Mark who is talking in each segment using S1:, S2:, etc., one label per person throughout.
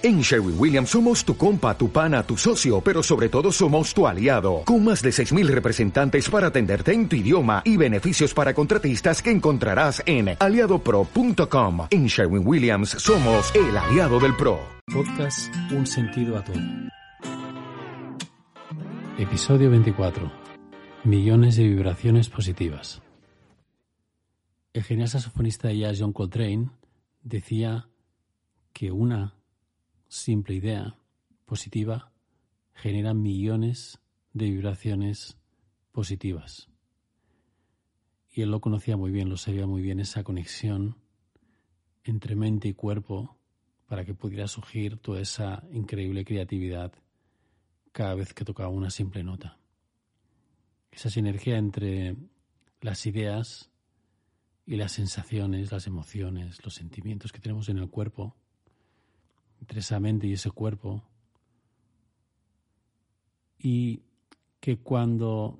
S1: En Sherwin Williams somos tu compa, tu pana, tu socio, pero sobre todo somos tu aliado, con más de 6.000 representantes para atenderte en tu idioma y beneficios para contratistas que encontrarás en aliadopro.com. En Sherwin Williams somos el aliado del PRO.
S2: Podcast Un sentido a todo. Episodio 24. Millones de vibraciones positivas. El genial saxofonista de jazz John Coltrane decía que una simple idea positiva genera millones de vibraciones positivas. Y él lo conocía muy bien, lo sabía muy bien, esa conexión entre mente y cuerpo para que pudiera surgir toda esa increíble creatividad cada vez que tocaba una simple nota. Esa sinergia entre las ideas y las sensaciones, las emociones, los sentimientos que tenemos en el cuerpo entre esa mente y ese cuerpo. Y que cuando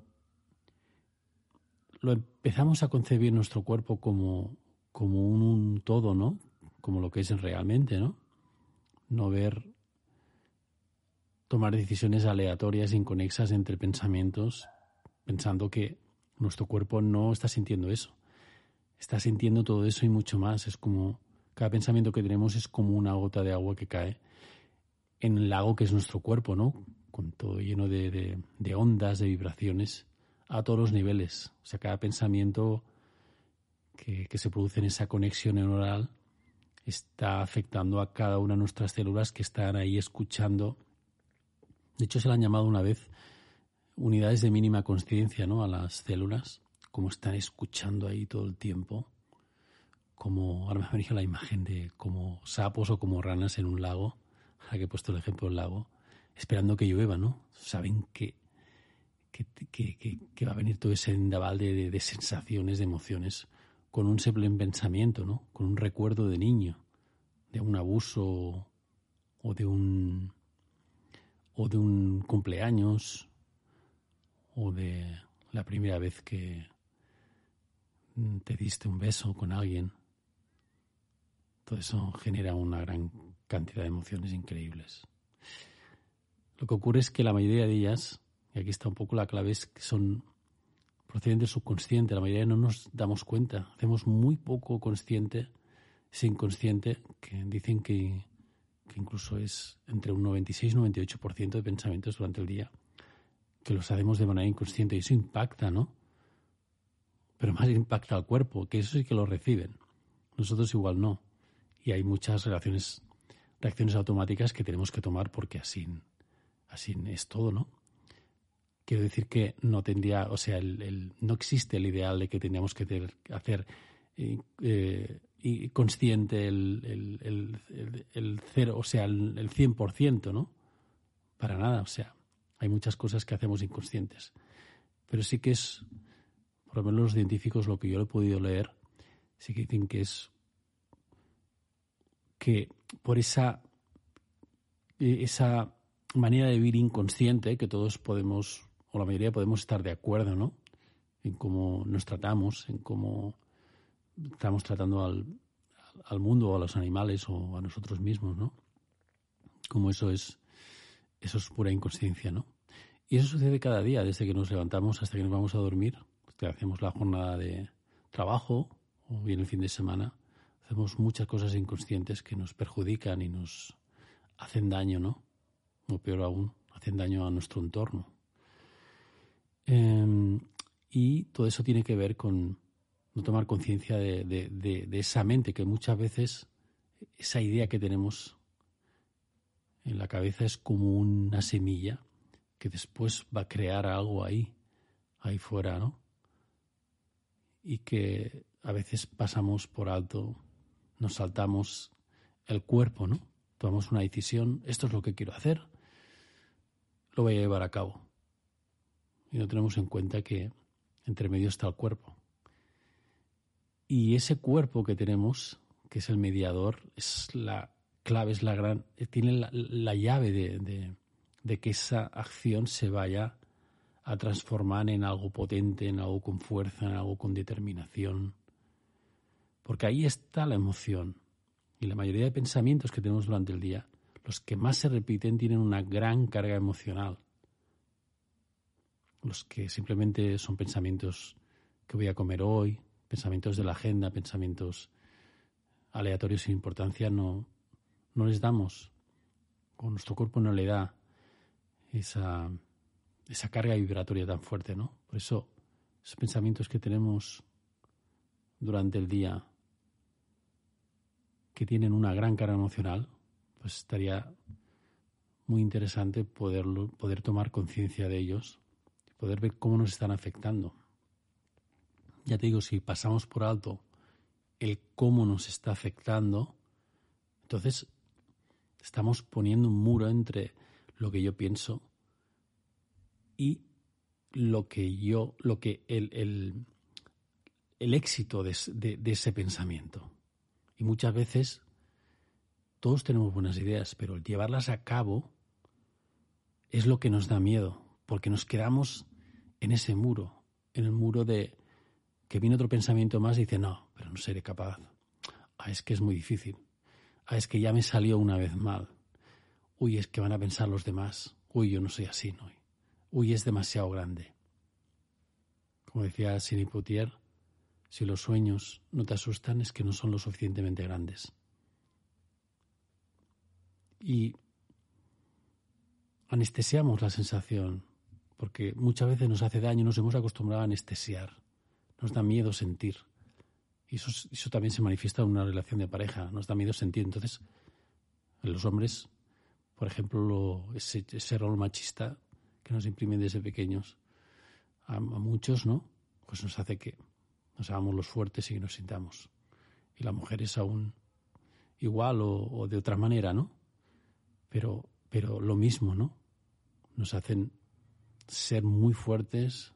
S2: lo empezamos a concebir nuestro cuerpo como, como un, todo, ¿no? Como lo que es realmente, ¿no? No ver tomar decisiones aleatorias, inconexas entre pensamientos, pensando que nuestro cuerpo no está sintiendo eso. Está sintiendo todo eso y mucho más. Es como cada pensamiento que tenemos es como una gota de agua que cae en el lago que es nuestro cuerpo, ¿no? Con todo lleno de, ondas, de vibraciones a todos los niveles. O sea, cada pensamiento que, que se produce en esa conexión neuronal está afectando a cada una de nuestras células que están ahí escuchando. De hecho, se le han llamado una vez unidades de mínima conciencia ¿no? a las células, como están escuchando ahí todo el tiempo como, ahora me ha la imagen de como sapos o como ranas en un lago, ahora que he puesto el ejemplo del lago, esperando que llueva, ¿no? Saben que, que, que, va a venir todo ese endaval de, de, sensaciones, de emociones, con un simple pensamiento, ¿no? Con un recuerdo de niño, de un abuso o de un o de un cumpleaños o de la primera vez que te diste un beso con alguien todo eso genera una gran cantidad de emociones increíbles. Lo que ocurre es que la mayoría de ellas, y aquí está un poco la clave, es que son proceden del subconsciente. La mayoría no nos damos cuenta. Hacemos muy poco consciente, ese inconsciente, que dicen que, que incluso es entre un 96 y 98% de pensamientos durante el día, que los hacemos de manera inconsciente. Y eso impacta, ¿no? Pero más impacta al cuerpo, que eso sí que lo reciben. Nosotros igual no y hay muchas relaciones, reacciones automáticas que tenemos que tomar porque así, así es todo, ¿no? Quiero decir que no tendría, o sea, el, no existe el ideal de que tendríamos que hacer eh, y consciente el, el, el, cero, o sea, el, el 100%, ¿no? Para nada, o sea, hay muchas cosas que hacemos inconscientes. Pero sí que es, por lo menos los científicos, lo que yo he podido leer, sí que dicen que es que por esa, eh, esa manera de vivir inconsciente que todos podemos, o la mayoría podemos estar de acuerdo, ¿no? En cómo nos tratamos, en cómo estamos tratando al, al mundo o a los animales o a nosotros mismos, ¿no? Como eso es, eso es pura inconsciencia, ¿no? Y eso sucede cada día, desde que nos levantamos hasta que nos vamos a dormir, que hacemos la jornada de trabajo o bien el fin de semana, Hacemos muchas cosas inconscientes que nos perjudican y nos hacen daño, ¿no? O peor aún, hacen daño a nuestro entorno. Em, y todo eso tiene que ver con no tomar conciencia de, esa mente que muchas veces, esa idea que tenemos en la cabeza es como una semilla que después va a crear algo ahí, ahí fuera, ¿no? Y que a veces pasamos por alto nos saltamos el cuerpo, ¿no? Tomamos una decisión, esto es lo que quiero hacer, lo voy a llevar a cabo. Y no tenemos en cuenta que entre medio está el cuerpo. Y ese cuerpo que tenemos, que es el mediador, es la clave, es la gran, tiene la, llave de, de que esa acción se vaya a transformar en algo potente, en algo con fuerza, en algo con determinación, porque ahí está la emoción. Y la mayoría de pensamientos que tenemos durante el día los que más se repiten tienen una gran carga emocional. Los que simplemente son pensamientos que voy a comer hoy, pensamientos de la agenda, pensamientos aleatorios sin importancia, no, no les damos, o nuestro cuerpo no le da esa, esa carga vibratoria tan fuerte, ¿no? Por eso, esos pensamientos que tenemos durante el día, que tienen una gran carga emocional, pues estaría muy interesante poderlo, poder tomar conciencia de ellos, poder ver cómo nos están afectando. Ya te digo, si pasamos por alto el cómo nos está afectando, entonces estamos poniendo un muro entre lo que yo pienso y lo que yo, lo que el, el, éxito de, ese pensamiento. Y muchas veces todos tenemos buenas ideas, pero el llevarlas a cabo es lo que nos da miedo, porque nos quedamos en ese muro, en el muro de que viene otro pensamiento más y dice, no, pero no seré capaz. Ah, es que es muy difícil. Ah, es que ya me salió una vez mal. Uy, es que van a pensar los demás. Uy, yo no soy así, ¿no? Uy, es demasiado grande. Como decía Sidney si los sueños no te asustan es que no son lo suficientemente grandes. Y anestesiamos la sensación, porque muchas veces nos hace daño, nos hemos acostumbrado a anestesiar nos da miedo sentir. Y eso, también se manifiesta en una relación de pareja, nos da miedo sentir. Entonces, en los hombres, por ejemplo, ese, ese rol machista que nos imprimen desde pequeños, a, muchos, ¿no? Pues nos hace que nos hagamos los fuertes y nos sintamos. Y la mujer es aún igual o, o de otra manera, ¿no? Pero, pero lo mismo, ¿no? Nos hacen ser muy fuertes,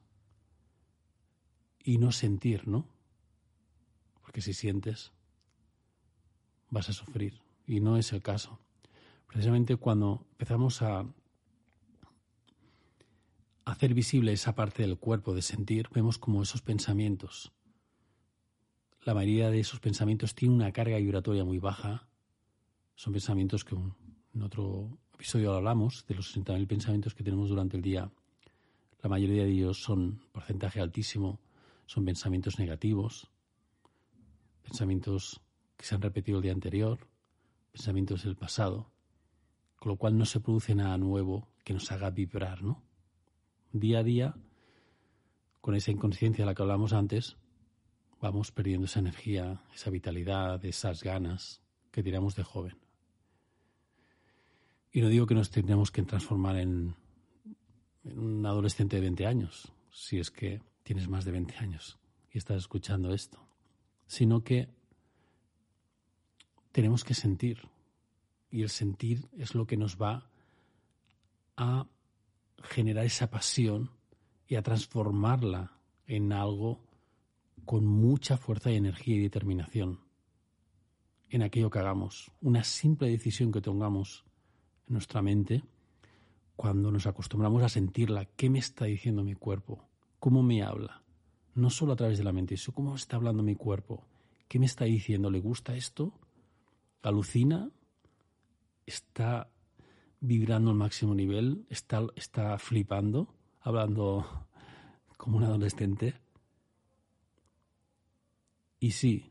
S2: y no sentir, ¿no? Porque si sientes, vas a sufrir. Y no es el caso. Precisamente cuando empezamos a hacer visible esa parte del cuerpo de sentir, vemos como esos pensamientos, la mayoría de esos pensamientos tienen una carga vibratoria muy baja. Son pensamientos que en otro episodio hablamos, de los 60.000 pensamientos que tenemos durante el día. La mayoría de ellos son porcentaje altísimo son pensamientos negativos, pensamientos que se han repetido el día anterior, pensamientos del pasado, con lo cual no se produce nada nuevo que nos haga vibrar, ¿no? Día a día, con esa inconsciencia de la que hablamos antes, vamos perdiendo esa energía, esa vitalidad, esas ganas que tiramos de joven. Y no digo que nos tendremos que transformar en, en un adolescente de 20 años, si es que tienes más de 20 años y estás escuchando esto, sino que tenemos que sentir. Y el sentir es lo que nos va a generar esa pasión y a transformarla en algo con mucha fuerza y energía y determinación en aquello que hagamos. Una simple decisión que tengamos en nuestra mente, cuando nos acostumbramos a sentirla, ¿qué me está diciendo mi cuerpo? cómo me habla, no solo a través de la mente, sino cómo está hablando mi cuerpo, qué me está diciendo, ¿le gusta esto? ¿Alucina? ¿Está vibrando al máximo nivel? ¿Está, está flipando? ¿Hablando como un adolescente? Y sí,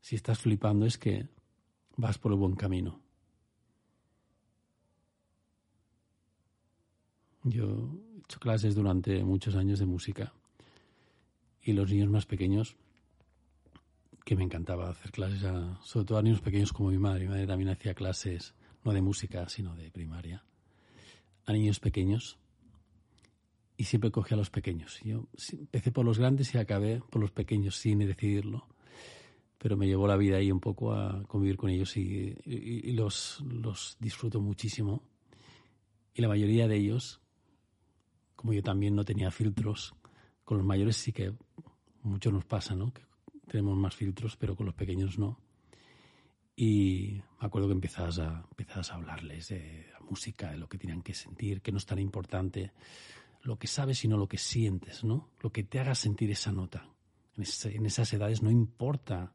S2: si estás flipando es que vas por el buen camino. Yo hecho clases durante muchos años de música y los niños más pequeños, que me encantaba hacer clases, a, sobre todo a niños pequeños como mi madre. Mi madre también hacía clases, no de música, sino de primaria, a niños pequeños. Y siempre cogía a los pequeños. Yo empecé por los grandes y acabé por los pequeños sin decidirlo. Pero me llevó la vida ahí un poco a convivir con ellos y, y los, los disfruto muchísimo. Y la mayoría de ellos como yo también no tenía filtros, con los mayores sí que mucho nos pasa, ¿no? Que tenemos más filtros, pero con los pequeños no. Y me acuerdo que empezabas a, empezabas a hablarles de la música, de lo que tenían que sentir, que no es tan importante lo que sabes, sino lo que sientes, ¿no? Lo que te haga sentir esa nota. En, esas edades no importa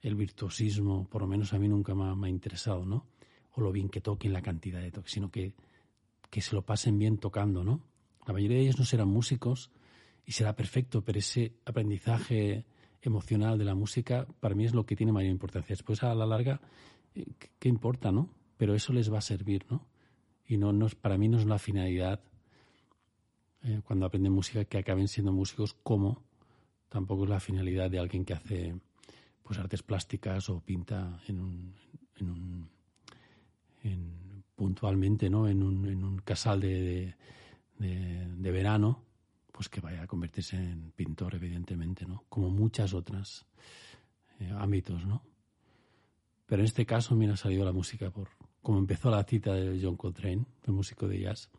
S2: el virtuosismo, por lo menos a mí nunca me ha, interesado, ¿no? o lo bien que toquen, la cantidad de toques, sino que, que se lo pasen bien tocando, ¿no? La mayoría de ellos no serán músicos y será perfecto, pero ese aprendizaje emocional de la música para mí es lo que tiene mayor importancia. Después, a la larga, eh, ¿qué importa, no? Pero eso les va a servir, ¿no? Y no, no para mí no es la finalidad eh, cuando aprenden música que acaben siendo músicos como tampoco es la finalidad de alguien que hace pues artes plásticas o pinta en un, en un en, puntualmente no en un, en un casal de, de, de, verano pues que vaya a convertirse en pintor evidentemente no como muchas otras eh, ámbitos no pero en este caso mira ha salido la música por como empezó la cita de John Coltrane el músico de jazz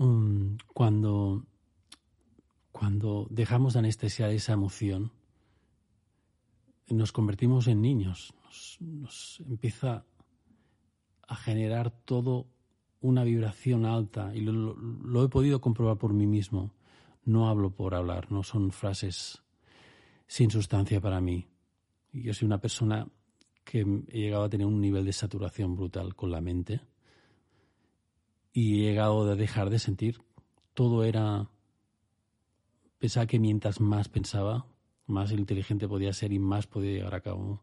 S2: um, cuando cuando dejamos de anestesiar esa emoción, nos convertimos en niños, nos, empieza a generar todo una vibración alta y lo, lo, lo, he podido comprobar por mí mismo. No hablo por hablar, no son frases sin sustancia para mí. Yo soy una persona que he llegado a tener un nivel de saturación brutal con la mente y he llegado a dejar de sentir. Todo era pensaba que mientras más pensaba, más inteligente podía ser y más podía llevar a cabo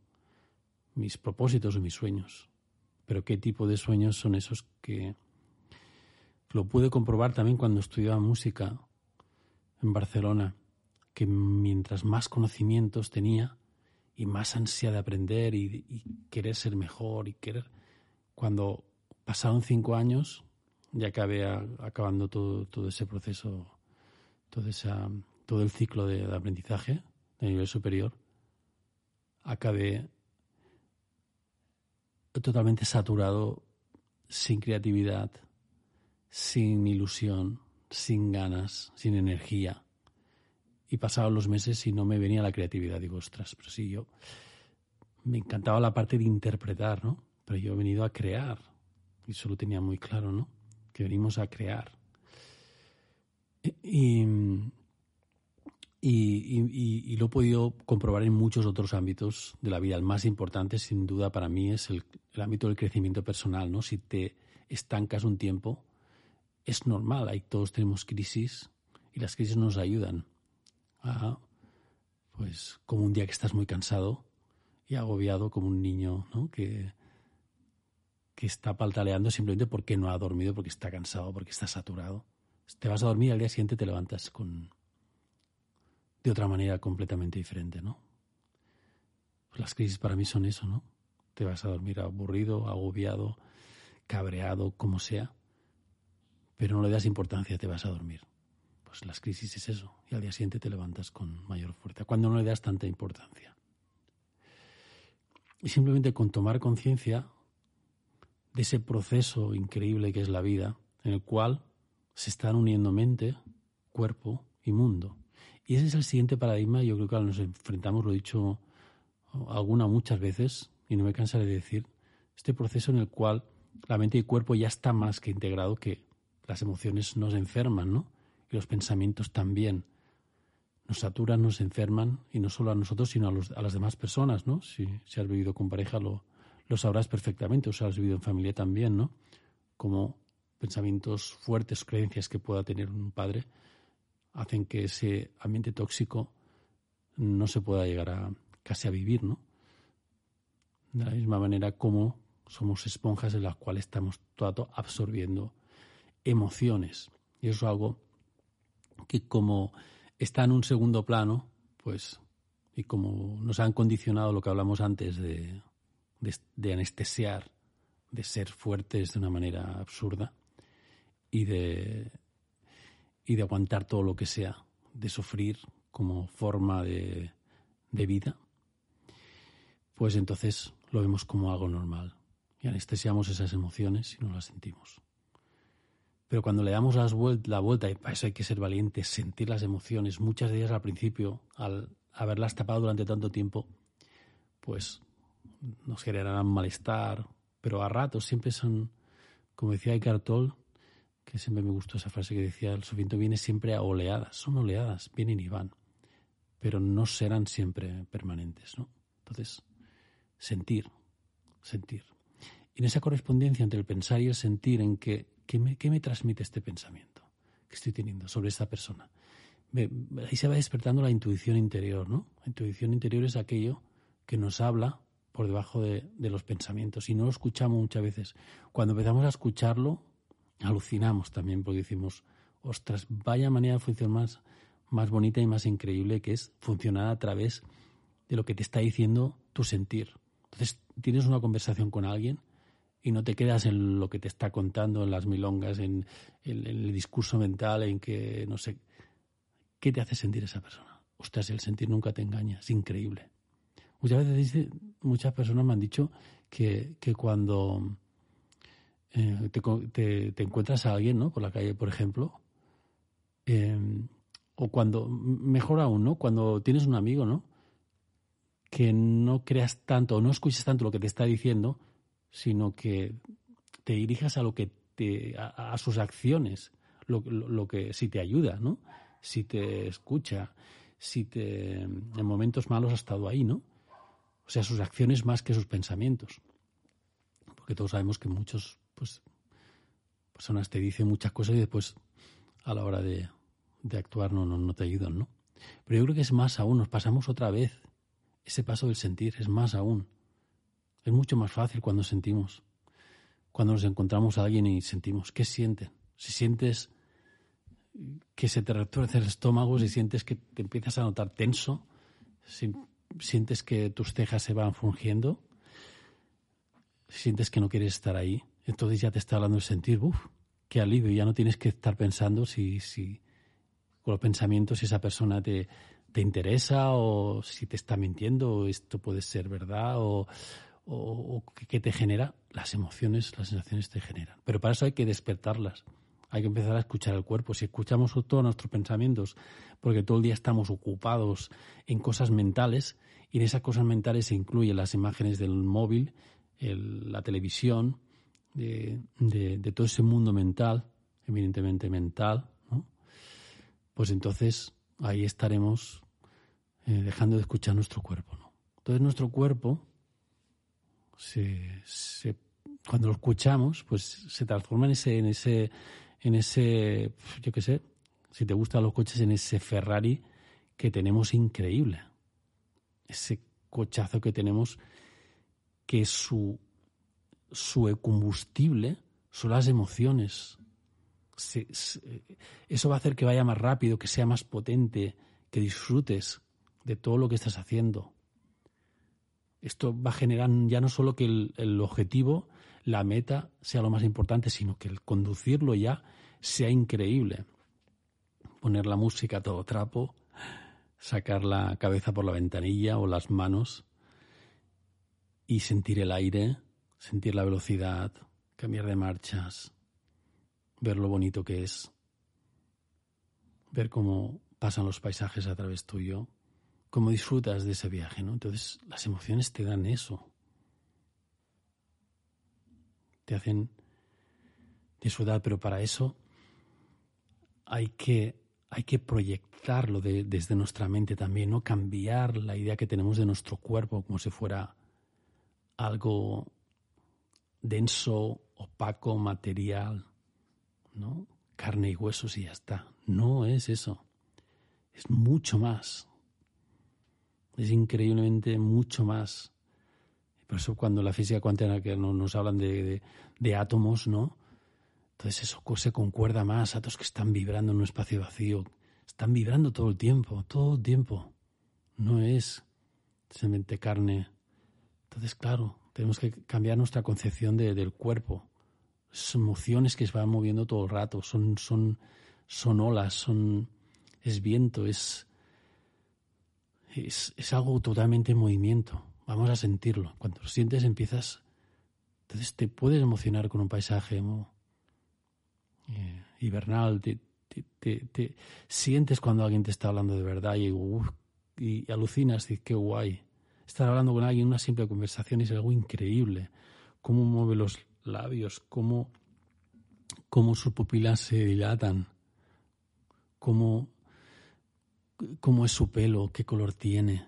S2: mis propósitos o mis sueños. Pero qué tipo de sueños son esos que lo pude comprobar también cuando estudiaba música en Barcelona, que mientras más conocimientos tenía y más ansia de aprender y, y querer ser mejor y querer, cuando pasaron cinco años, ya acabé a, acabando todo, todo ese proceso todo, todo el ciclo de, aprendizaje de nivel superior, acabé totalmente saturado, sin creatividad, sin ilusión, sin ganas, sin energía. Y pasaban los meses y no me venía la creatividad. Digo, ostras, pero sí, yo me encantaba la parte de interpretar, ¿no? Pero yo he venido a crear. Y eso lo tenía muy claro, ¿no? Que venimos a crear. Y, y, lo he podido comprobar en muchos otros ámbitos de la vida. El más importante, sin duda, para mí es el, el, ámbito del crecimiento personal. ¿no? Si te estancas un tiempo, es normal. Ahí todos tenemos crisis y las crisis nos ayudan. A, pues como un día que estás muy cansado y agobiado, como un niño ¿no? que, que está paltaleando simplemente porque no ha dormido, porque está cansado, porque está saturado te vas a dormir y al día siguiente te levantas con de otra manera completamente diferente, ¿no? Pues las crisis para mí son eso, ¿no? Te vas a dormir aburrido, agobiado, cabreado, como sea, pero no le das importancia, te vas a dormir. Pues las crisis es eso, y al día siguiente te levantas con mayor fuerza, cuando no le das tanta importancia. Y simplemente con tomar conciencia de ese proceso increíble que es la vida, en el cual se están uniendo mente, cuerpo y mundo. Y ese es el siguiente paradigma, yo creo que nos enfrentamos, lo he dicho alguna muchas veces, y no me cansaré de decir, este proceso en el cual la mente y el cuerpo ya está más que integrado, que las emociones nos enferman, ¿no? Y los pensamientos también nos saturan, nos enferman, y no solo a nosotros, sino a, los, a las demás personas, ¿no? Si, si, has vivido con pareja lo, lo sabrás perfectamente, o si has vivido en familia también, ¿no? Como pensamientos fuertes, creencias que pueda tener un padre, hacen que ese ambiente tóxico no se pueda llegar a casi a vivir, ¿no? De la misma manera como somos esponjas en las cuales estamos todo absorbiendo emociones. Y eso es algo que como está en un segundo plano, pues, y como nos han condicionado lo que hablamos antes de, de, anestesiar, de ser fuertes de una manera absurda, y de, y de aguantar todo lo que sea, de sufrir como forma de, de vida, pues entonces lo vemos como algo normal y anestesiamos esas emociones y no las sentimos. Pero cuando le damos las vuelt la vuelta, y para eso hay que ser valientes, sentir las emociones, muchas de ellas al principio, al haberlas tapado durante tanto tiempo, pues nos generarán malestar, pero a ratos siempre son, como decía Eckhart Tolle, que siempre me gustó esa frase que decía, el sufrimiento viene siempre a oleadas, son oleadas, vienen y van, pero no serán siempre permanentes, ¿no? Entonces, sentir, sentir. Y en esa correspondencia entre el pensar y el sentir, en que, ¿qué me, qué me transmite este pensamiento que estoy teniendo sobre esta persona? ahí se va despertando la intuición interior, ¿no? La intuición interior es aquello que nos habla por debajo de, los pensamientos y no lo escuchamos muchas veces. Cuando empezamos a escucharlo, alucinamos también porque decimos, ostras, vaya manera de funcionar más, más bonita y más increíble que es funcionar a través de lo que te está diciendo tu sentir. Entonces tienes una conversación con alguien y no te quedas en lo que te está contando, en las milongas, en, el discurso mental, en que no sé. ¿Qué te hace sentir esa persona? Ostras, el sentir nunca te engaña, es increíble. Muchas veces muchas personas me han dicho que, cuando eh, te, encuentras a alguien, ¿no? Por la calle, por ejemplo, eh, o cuando, mejor aún, ¿no? Cuando tienes un amigo, ¿no? que no creas tanto o no escuches tanto lo que te está diciendo, sino que te dirijas a lo que te, a, sus acciones, lo, lo, que si te ayuda, ¿no? Si te escucha, si te en momentos malos ha estado ahí, ¿no? O sea, sus acciones más que sus pensamientos. Porque todos sabemos que muchos, pues, personas te dicen muchas cosas y después a la hora de, de actuar no, no, no te ayudan, ¿no? Pero yo creo que es más aún, nos pasamos otra vez ese paso del sentir, es más aún. Es mucho más fácil cuando sentimos, cuando nos encontramos a alguien y sentimos. ¿Qué sienten? Si sientes que se te retuerce el estómago, si sientes que te empiezas a notar tenso, si sientes que tus cejas se van fungiendo, si sientes que no quieres estar ahí, entonces ya te está hablando el sentir, uff, qué alivio, ya no tienes que estar pensando si, si con los pensamientos si esa persona te, te interesa o si te está mintiendo o esto puede ser verdad o, o, qué te genera, las emociones, las sensaciones te generan. Pero para eso hay que despertarlas. Hay que empezar a escuchar el cuerpo. Si escuchamos todos nuestros pensamientos, porque todo el día estamos ocupados en cosas mentales, y en esas cosas mentales se incluyen las imágenes del móvil, la televisión, de, todo ese mundo mental, evidentemente mental, pues entonces ahí estaremos eh, dejando de escuchar nuestro cuerpo. Entonces nuestro cuerpo, se, cuando lo escuchamos, pues se transforma en ese, en ese, en ese, yo qué sé, si te gustan los coches, en ese Ferrari que tenemos increíble. Ese cochazo que tenemos que su, su combustible son las emociones. eso va a hacer que vaya más rápido, que sea más potente, que disfrutes de todo lo que estás haciendo. Esto va a generar ya no solo que el, objetivo, la meta sea lo más importante, sino que el conducirlo ya sea increíble. Poner la música a todo trapo, sacar la cabeza por la ventanilla o las manos y sentir el aire, sentir la velocidad, cambiar de marchas, ver lo bonito que es, ver cómo pasan los paisajes a través tuyo, cómo disfrutas de ese viaje, ¿no? Entonces las emociones te dan eso. Te hacen disfrutar, pero para eso hay que, hay que proyectarlo desde nuestra mente también, ¿no? Cambiar la idea que tenemos de nuestro cuerpo como si fuera algo denso, opaco, material, ¿no? Carne y huesos y ya está. No es eso. Es mucho más es increíblemente mucho más. Por eso cuando la física cuántica que nos hablan de, de, átomos, ¿no? Entonces eso se concuerda más, átomos que están vibrando en un espacio vacío, están vibrando todo el tiempo, todo el tiempo. No es simplemente carne. Entonces, claro, tenemos que cambiar nuestra concepción de, del cuerpo. Son emociones que se van moviendo todo el rato, son, son, son olas, son, es viento, es, es, algo totalmente en movimiento. Vamos a sentirlo. Cuando lo sientes empiezas... Entonces te puedes emocionar con un paisaje eh, hibernal, te, te, sientes cuando alguien te está hablando de verdad y, y alucinas, dices, qué guay. Estar hablando con alguien, una simple conversación es algo increíble. Cómo mueve los labios, cómo, cómo sus pupilas se dilatan, cómo cómo es su pelo, qué color tiene,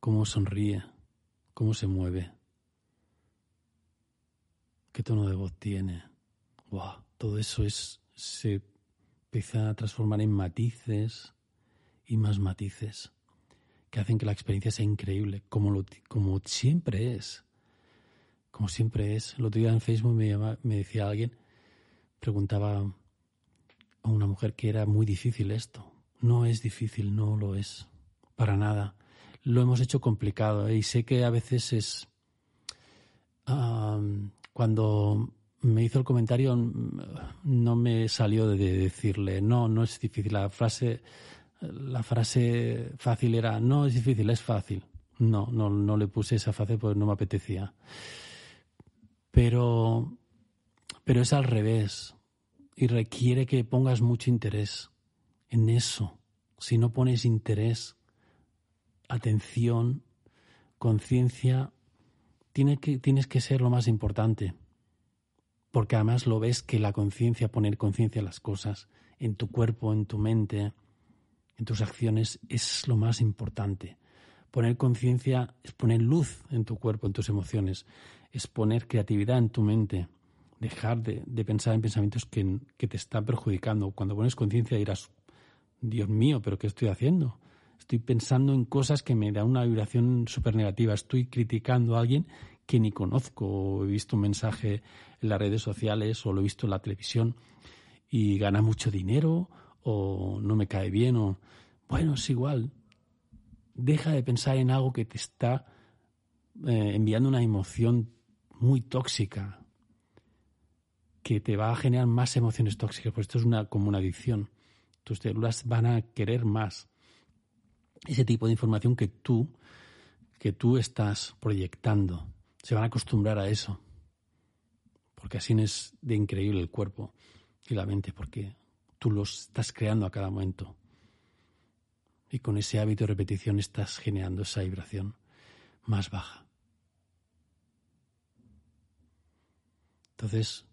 S2: cómo sonríe, cómo se mueve. ¿Qué tono de voz tiene? Wow, todo eso es se empieza a transformar en matices y más matices que hacen que la experiencia sea increíble, como, lo, como siempre es. Como siempre es. El otro día en Facebook me, me decía alguien, preguntaba a una mujer que era muy difícil esto. No es difícil, no lo es. Para nada. Lo hemos hecho complicado ¿eh? y sé que a veces es... cuando me hizo el comentario no me salió de decirle no, no es difícil. La frase, la frase fácil era no es difícil, es fácil. No, no, no le puse esa frase porque no me apetecía. Pero, pero es al revés y requiere que pongas mucho interés en eso. Si no pones interés, atención, conciencia, que, tienes que ser lo más importante porque además lo ves que la conciencia, poner conciencia en las cosas, en tu cuerpo, en tu mente, en tus acciones, es lo más importante. Poner conciencia es poner luz en tu cuerpo, en tus emociones, es poner creatividad en tu mente, dejar de, pensar en pensamientos que, que, te están perjudicando. Cuando pones conciencia dirás, Dios mío, pero ¿qué estoy haciendo? Estoy pensando en cosas que me dan una vibración súper negativa. Estoy criticando a alguien que ni conozco, o he visto un mensaje en las redes sociales o lo he visto en la televisión y gana mucho dinero o no me cae bien o bueno, es igual. Deja de pensar en algo que te está eh, enviando una emoción muy tóxica, que te va a generar más emociones tóxicas, pues esto es una, como una adicción. Tus células van a querer más ese tipo de información que tú, que tú estás proyectando se van a acostumbrar a eso. Porque así es de increíble el cuerpo y la mente, porque tú los estás creando a cada momento. Y con ese hábito de repetición estás generando esa vibración más baja. Entonces,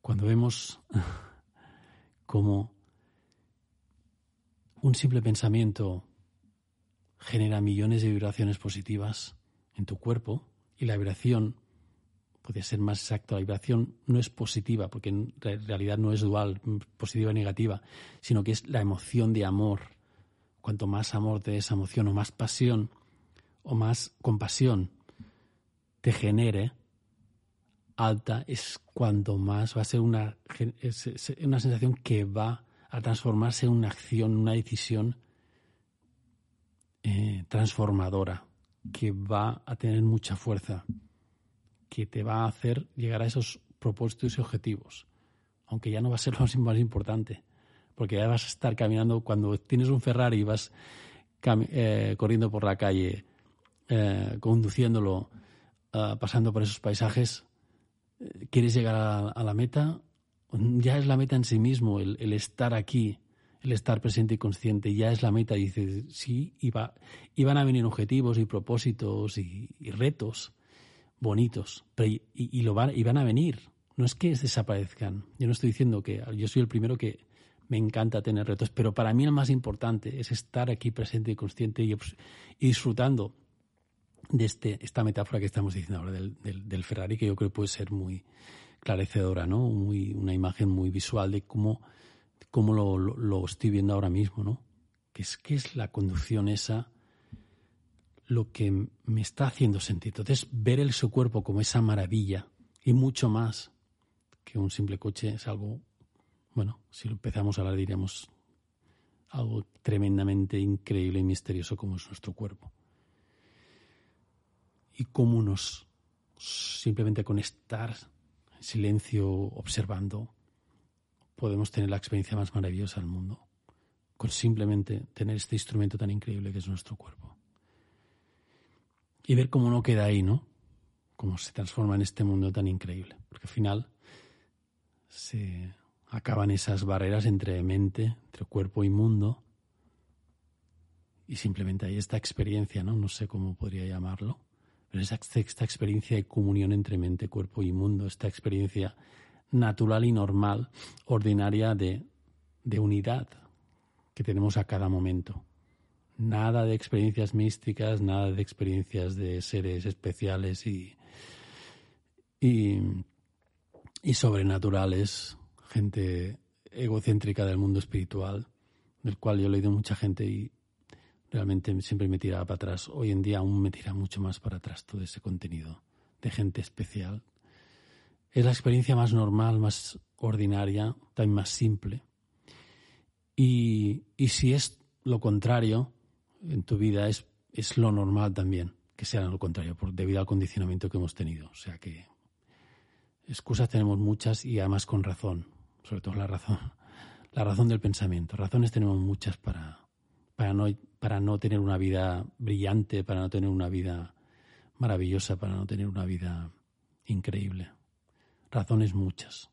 S2: cuando vemos cómo un simple pensamiento genera millones de vibraciones positivas, en tu cuerpo y la vibración puede ser más exacta. La vibración no es positiva, porque en realidad no es dual, positiva y negativa, sino que es la emoción de amor. Cuanto más amor de esa emoción o más pasión o más compasión te genere alta, es cuando más va a ser una, una sensación que va a transformarse en una acción, una decisión eh, transformadora que va a tener mucha fuerza, que te va a hacer llegar a esos propósitos y objetivos, aunque ya no va a ser lo más importante, porque ya vas a estar caminando cuando tienes un Ferrari y vas eh, corriendo por la calle, eh, conduciéndolo, eh, pasando por esos paisajes, quieres llegar a, la meta, ya es la meta en sí mismo, el estar aquí, el estar presente y consciente ya es la meta. Y dices, sí, iba, iban a venir objetivos y propósitos y, retos bonitos, pero y, lo van, y van a venir. No es que desaparezcan. Yo no estoy diciendo que yo soy el primero que me encanta tener retos, pero para mí el más importante es estar aquí presente y consciente y, disfrutando de este, esta metáfora que estamos diciendo ahora del, del, Ferrari, que yo creo que puede ser muy clarecedora, ¿no? Una imagen muy visual de cómo como lo, lo, estoy viendo ahora mismo, ¿no? Que es, que es la conducción esa lo que me está haciendo sentir. Entonces, ver el su cuerpo como esa maravilla y mucho más que un simple coche es algo, bueno, si lo empezamos a hablar diríamos algo tremendamente increíble y misterioso como es nuestro cuerpo. Y cómo nos, simplemente con estar silencio, observando, podemos tener la experiencia más maravillosa del mundo con simplemente tener este instrumento tan increíble que es nuestro cuerpo. Y ver cómo no queda ahí, ¿no? Cómo se transforma en este mundo tan increíble. Porque al final se acaban esas barreras entre mente, entre cuerpo y mundo. Y simplemente hay esta experiencia, ¿no? No sé cómo podría llamarlo. Pero es esta experiencia de comunión entre mente, cuerpo y mundo, esta experiencia natural y normal, ordinaria de, de unidad que tenemos a cada momento. Nada de experiencias místicas, nada de experiencias de seres especiales y, y, y sobrenaturales, gente egocéntrica del mundo espiritual, del cual yo he leído mucha gente y realmente siempre me tiraba para atrás. Hoy en día aún me tira mucho más para atrás todo ese contenido de gente especial. Es la experiencia más normal, más ordinaria, también más simple. Y, y si es lo contrario en tu vida, es, es lo normal también que sea lo contrario, por, debido al condicionamiento que hemos tenido. O sea que excusas tenemos muchas y además con razón, sobre todo la razón, la razón del pensamiento. Razones tenemos muchas para, para, no, para no tener una vida brillante, para no tener una vida maravillosa, para no tener una vida increíble. Razones muchas.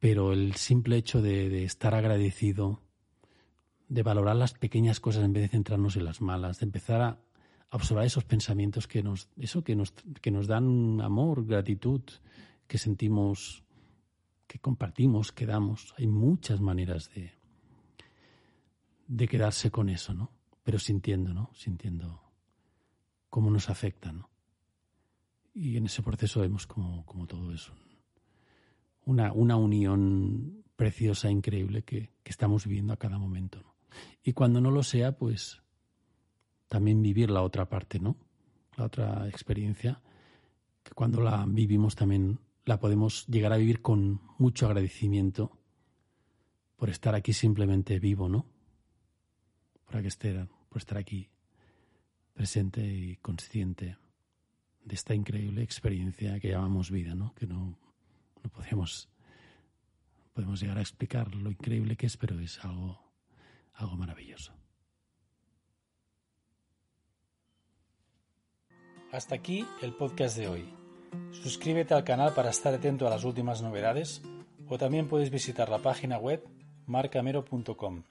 S2: Pero el simple hecho de, de estar agradecido, de valorar las pequeñas cosas en vez de centrarnos en las malas, de empezar a observar esos pensamientos que nos, eso que nos, que nos dan amor, gratitud, que sentimos, que compartimos, que damos. Hay muchas maneras de, de quedarse con eso, ¿no? Pero sintiendo, ¿no? Sintiendo cómo nos afecta, ¿no? Y en ese proceso vemos como, todo eso. Una, una unión preciosa, increíble que, que estamos viviendo a cada momento. ¿no? Y cuando no lo sea, pues también vivir la otra parte, ¿no? La otra experiencia, que cuando la vivimos también la podemos llegar a vivir con mucho agradecimiento por estar aquí simplemente vivo, ¿no? Por, estar, por estar aquí presente y consciente de esta increíble experiencia que llamamos vida, ¿no? Que no, no podemos, podemos llegar a explicar lo increíble que es, pero es algo, algo maravilloso.
S3: Hasta aquí el podcast de hoy. Suscríbete al canal para estar atento a las últimas novedades o también puedes visitar la página web marcamero.com.